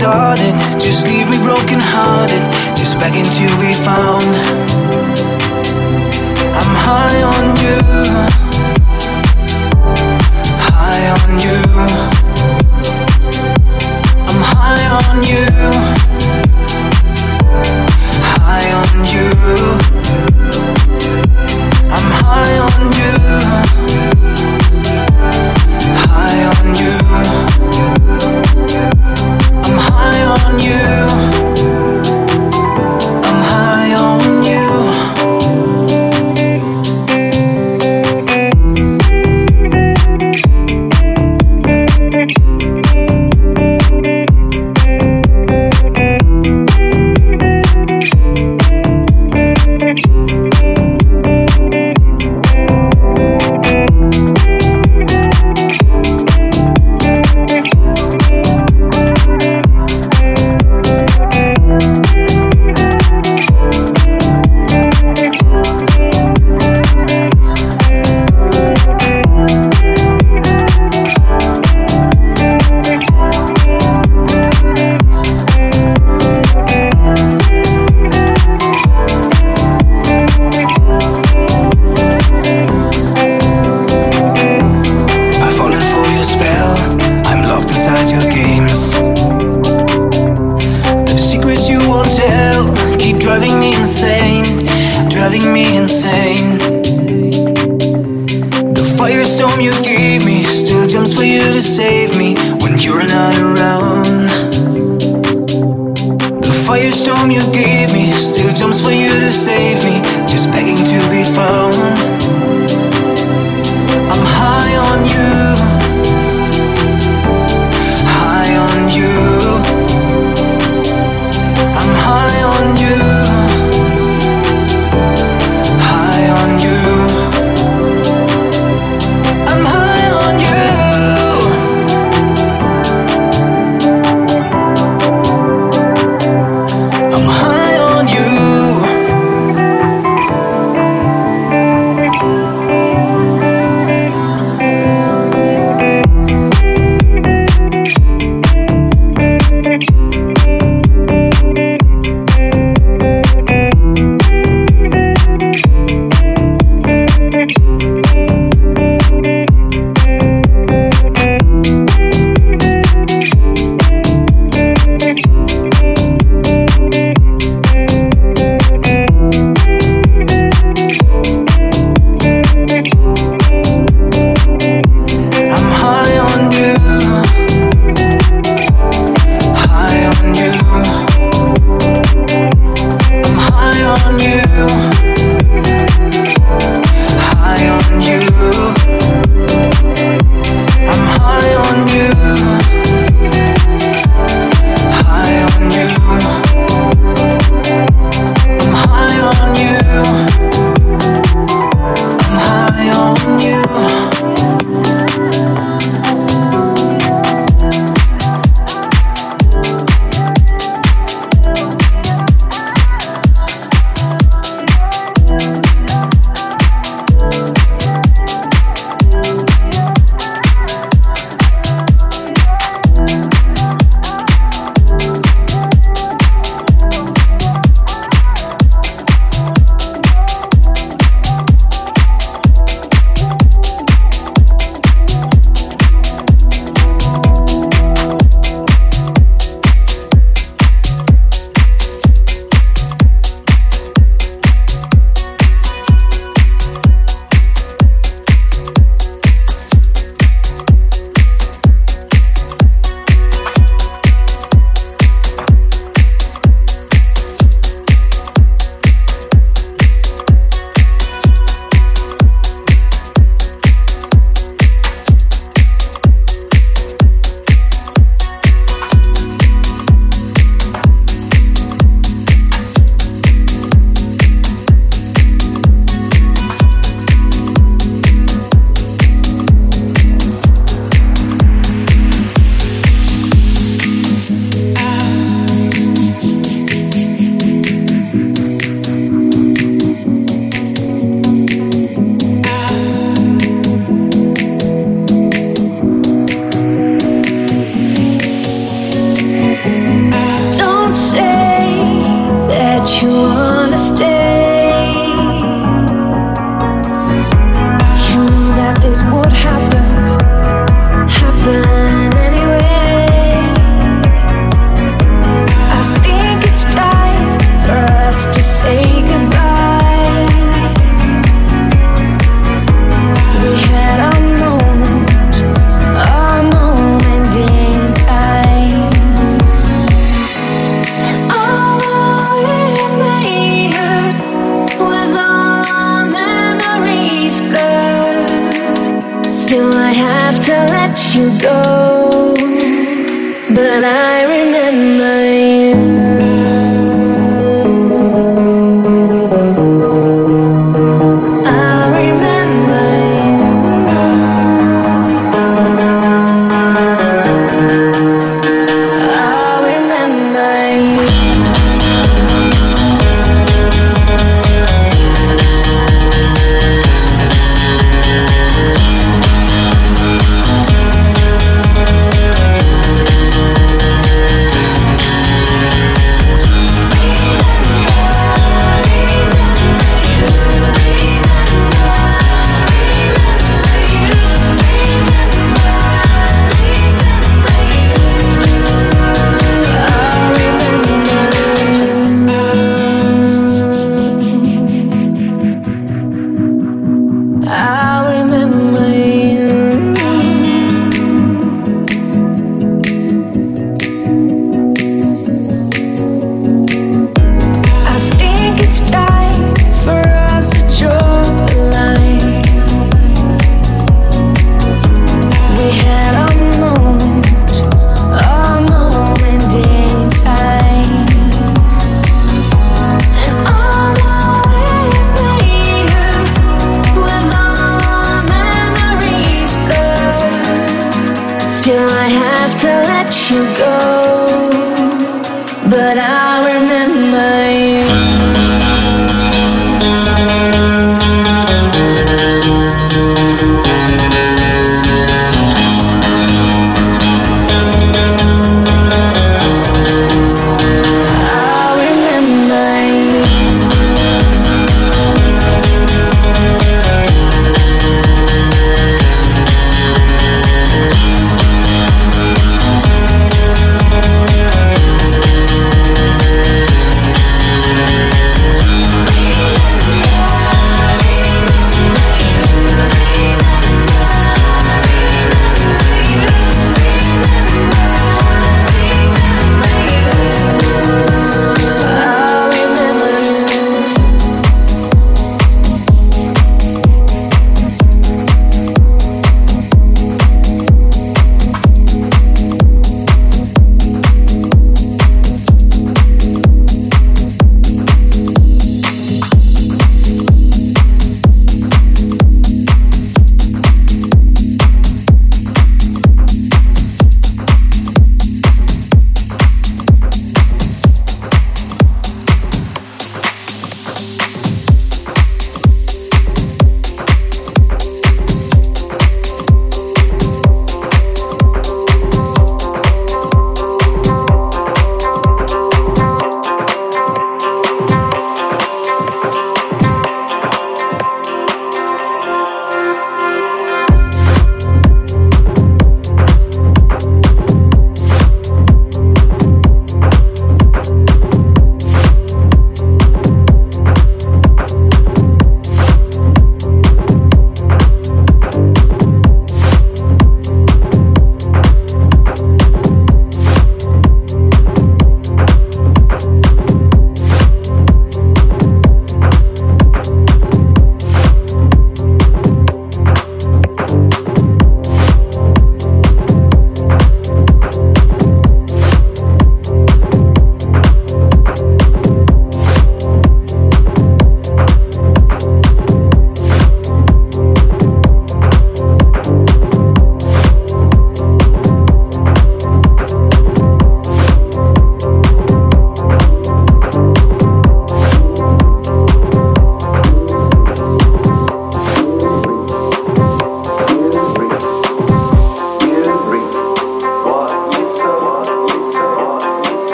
started. Just leave me broken hearted Just begging to be found. I'm high on you. High on you. I'm high on you.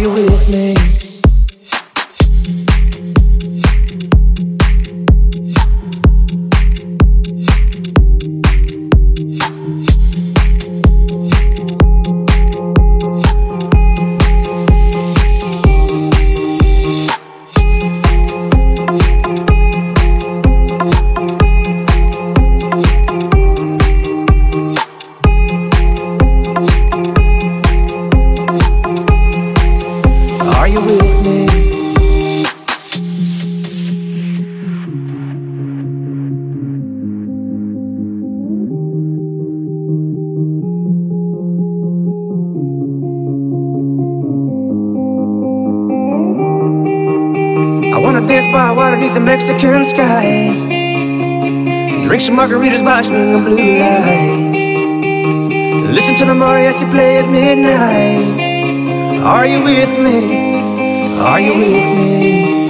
Mexican margaritas by swinging blue lights. Listen to the mariachi play at midnight. Are you with me? Are you with me?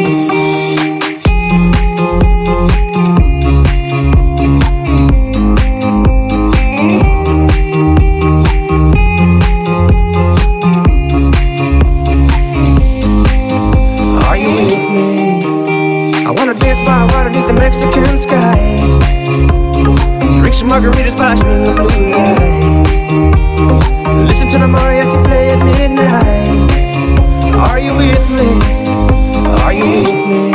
Margaritas, watch in the blue lights. Listen to the mariachi play at midnight. Are you with me? Are you with me?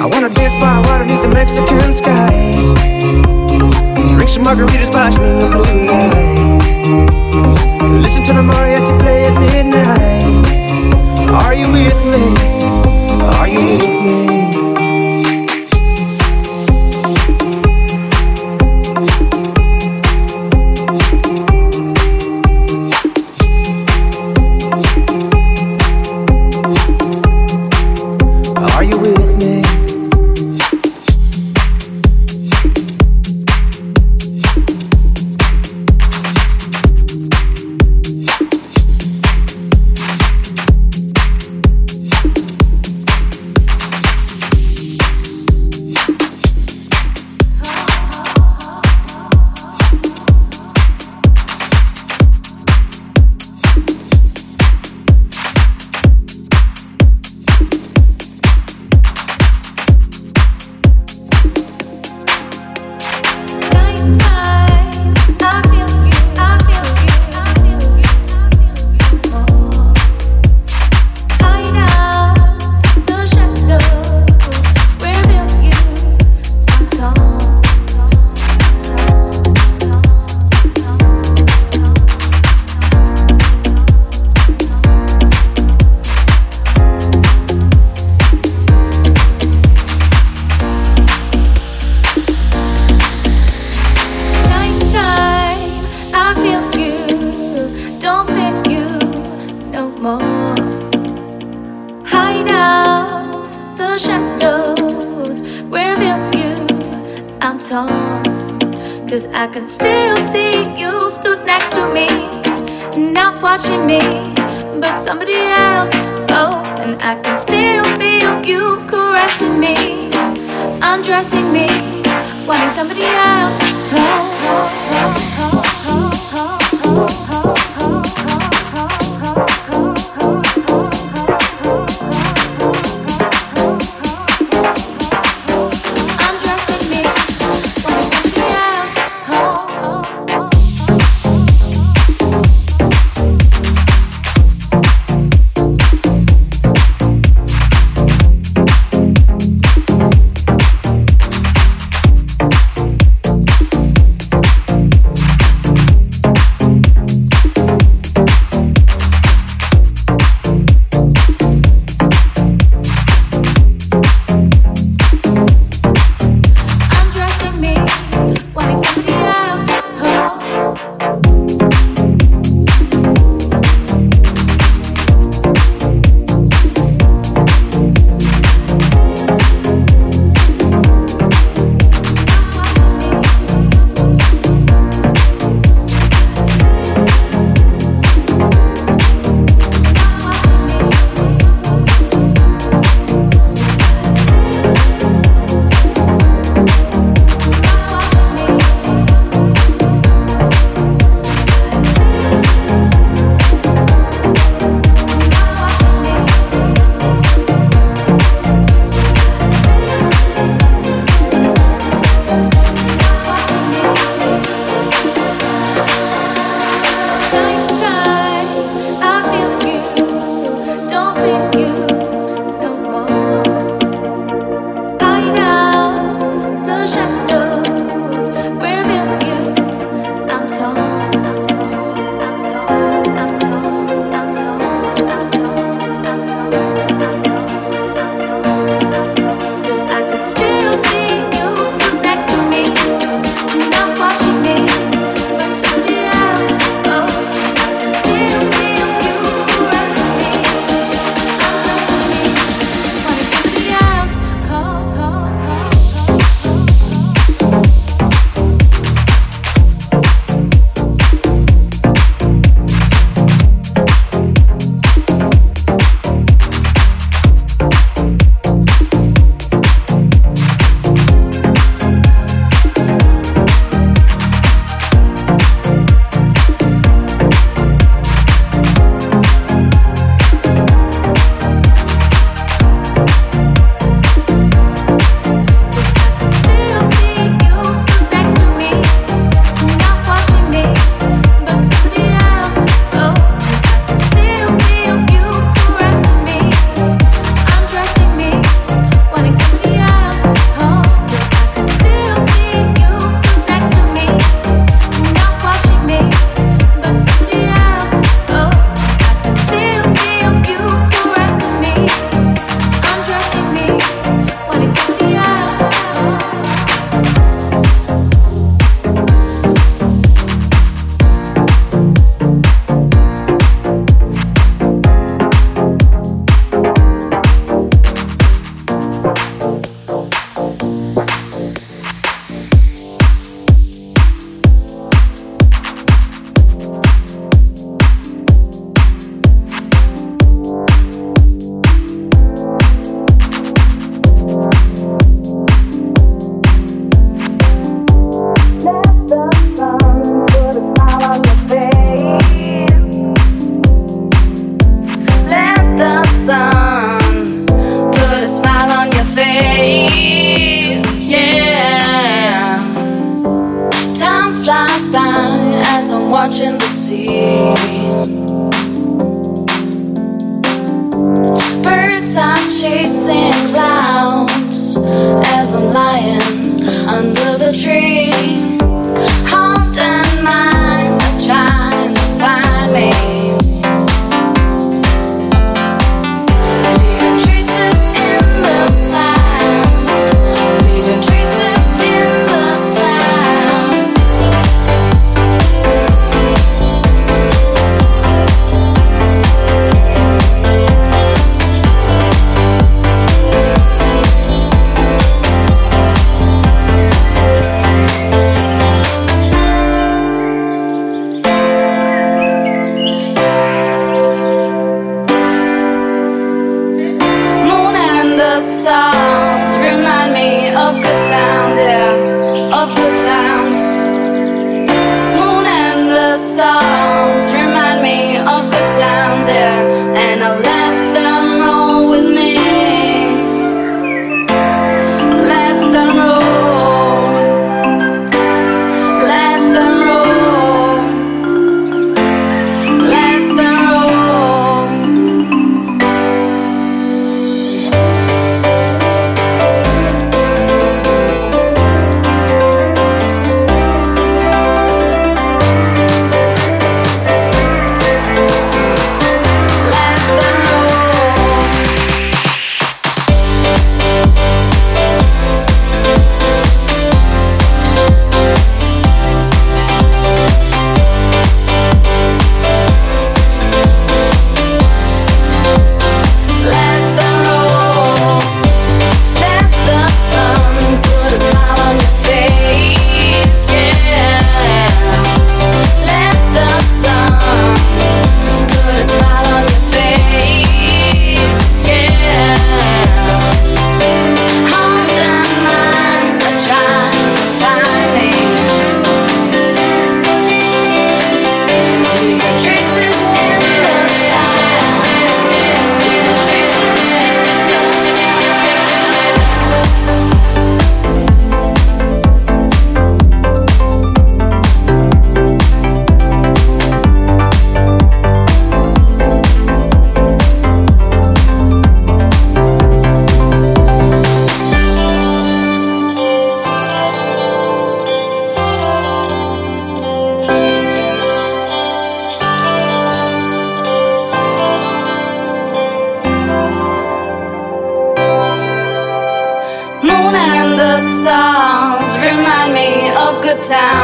I wanna dance by water beneath the Mexican sky. Drink some margaritas, watch in the blue lights. Listen to the mariachi play at midnight. Are you with me?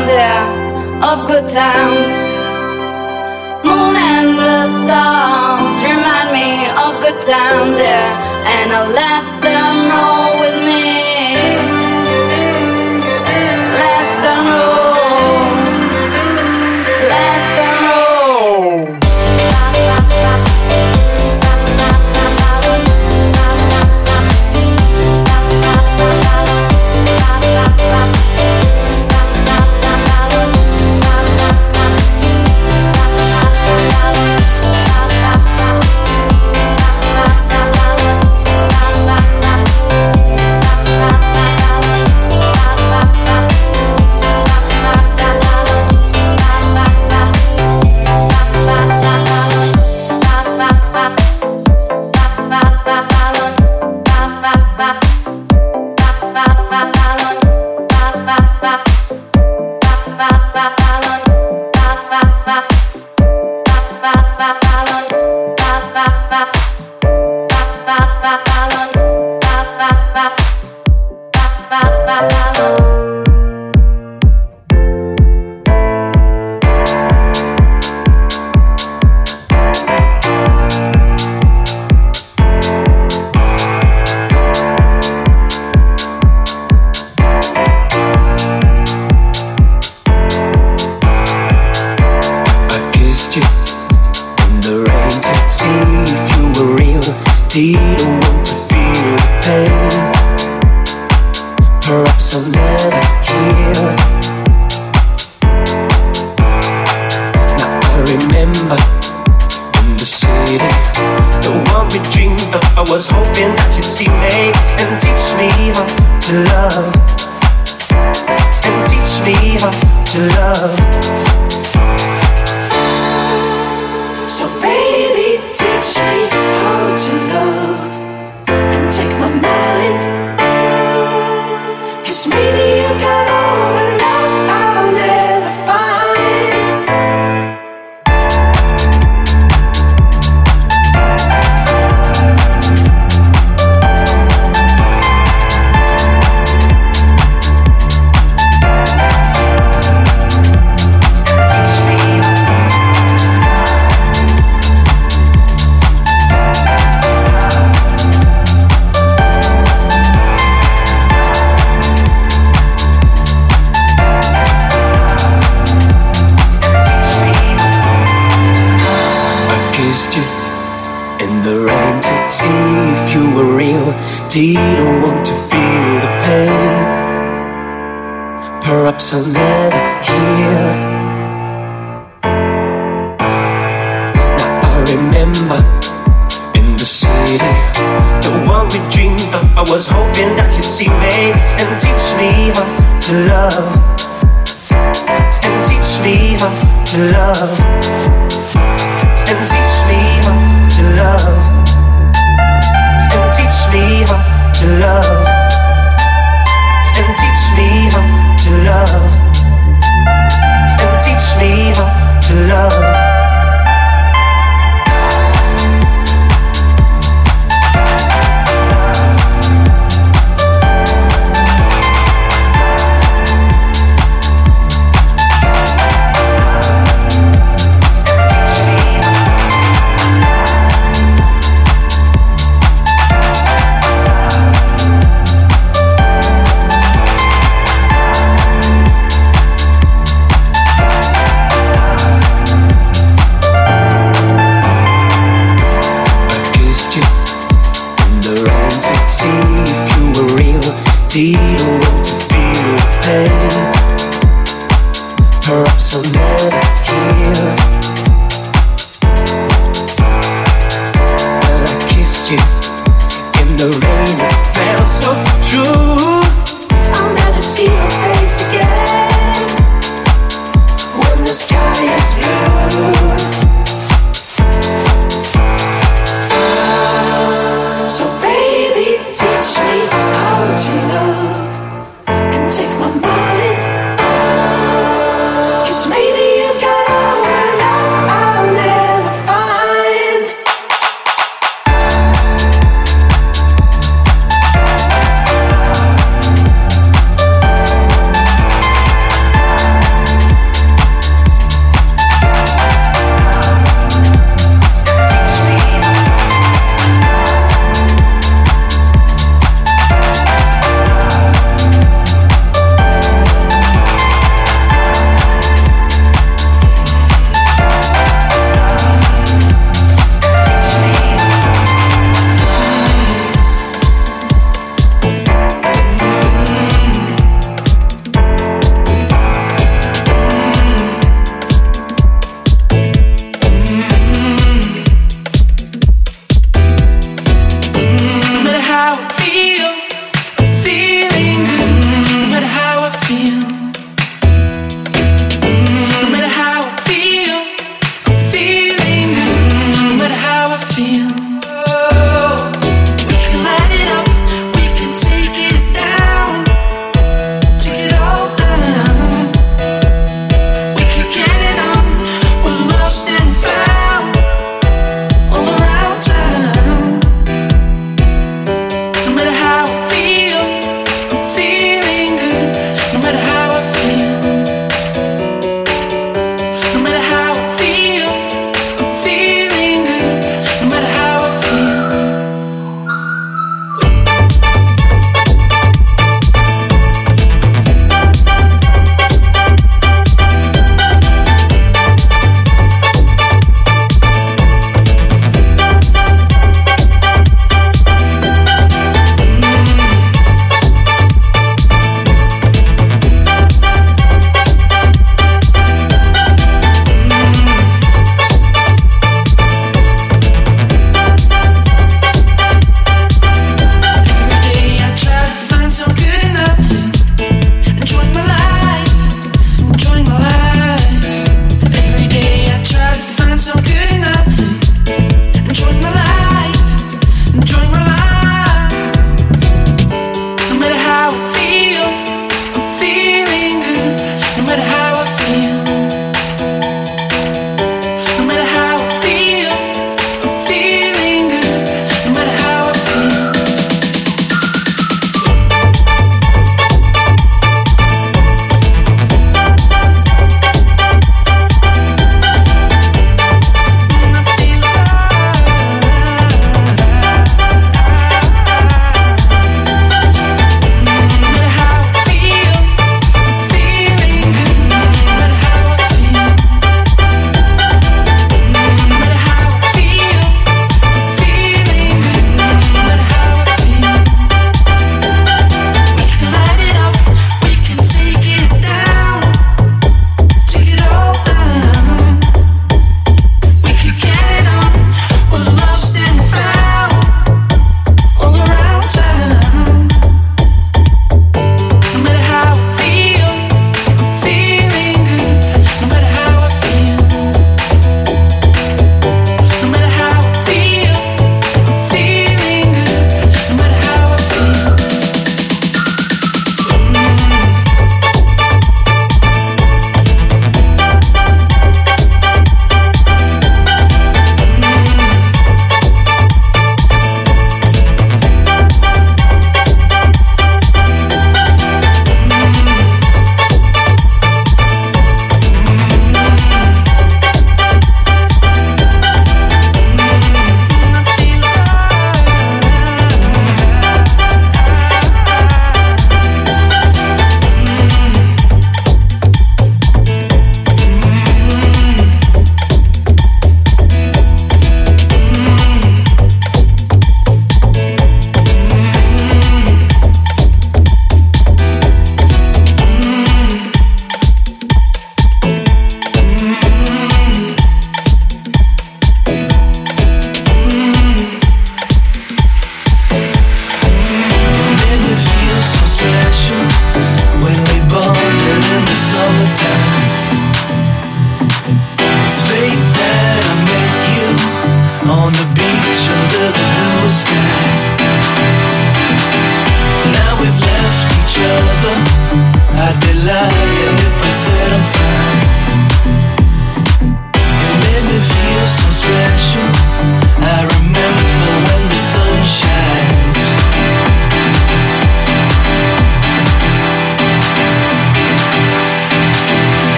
times, yeah, of good times. Moon and the stars remind me of good times, yeah, and I let them roll with me. to love. So baby, teach me how to love and take my mind. Cause maybe love.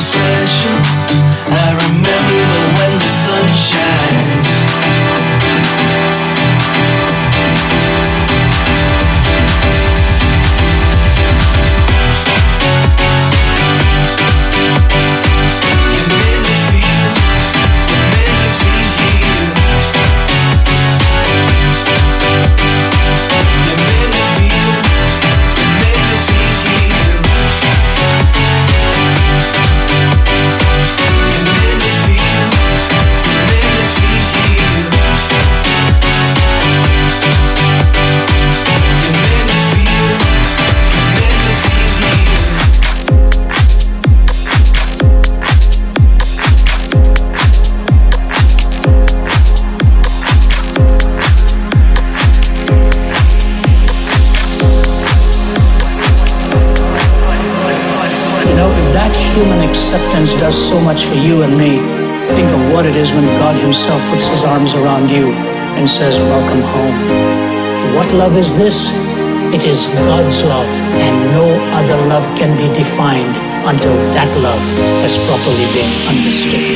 Much for you and me. Think of what it is when God Himself puts His arms around you and says, Welcome home. What love is this? It is God's love, and no other love can be defined until that love has properly been understood.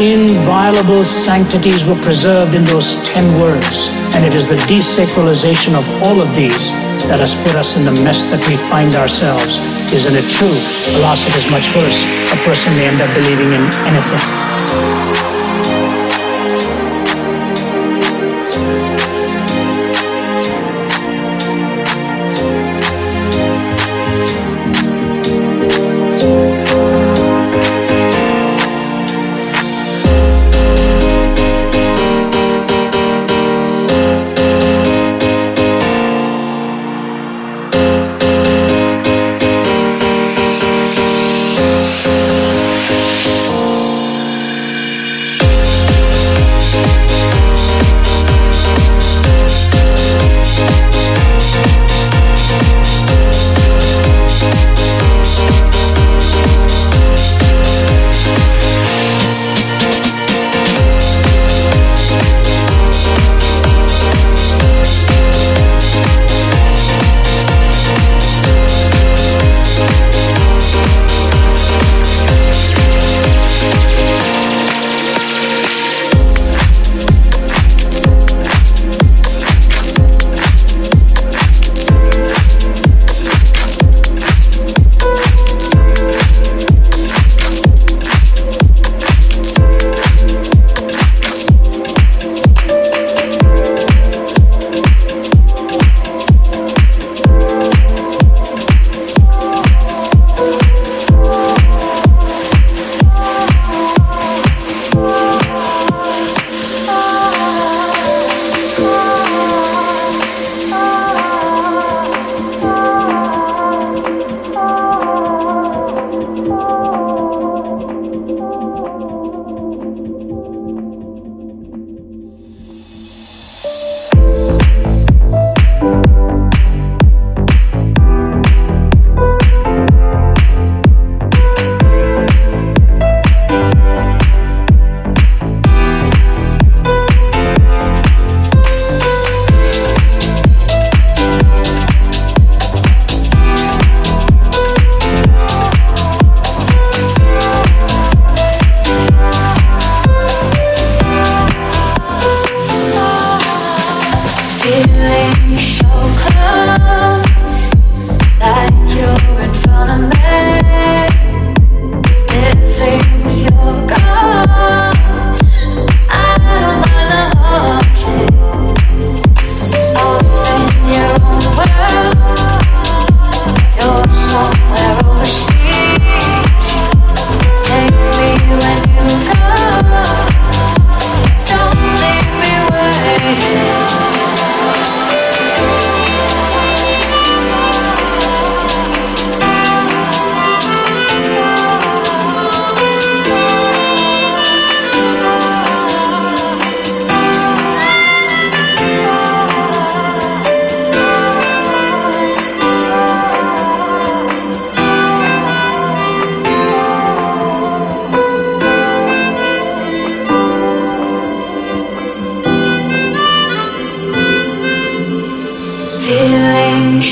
Inviolable sanctities were preserved in those ten words. And it is the desacralization of all of these that has put us in the mess that we find ourselves. Isn't it true? The loss of is much worse. A person may end up believing in anything.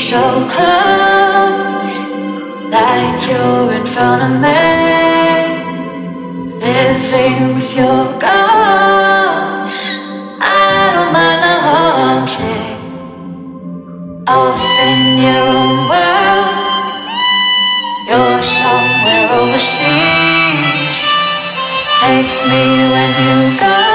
so close, like you're in front of me. Living with your ghost, I don't mind the haunting. Off in your own world, you're somewhere overseas. Take me when you go.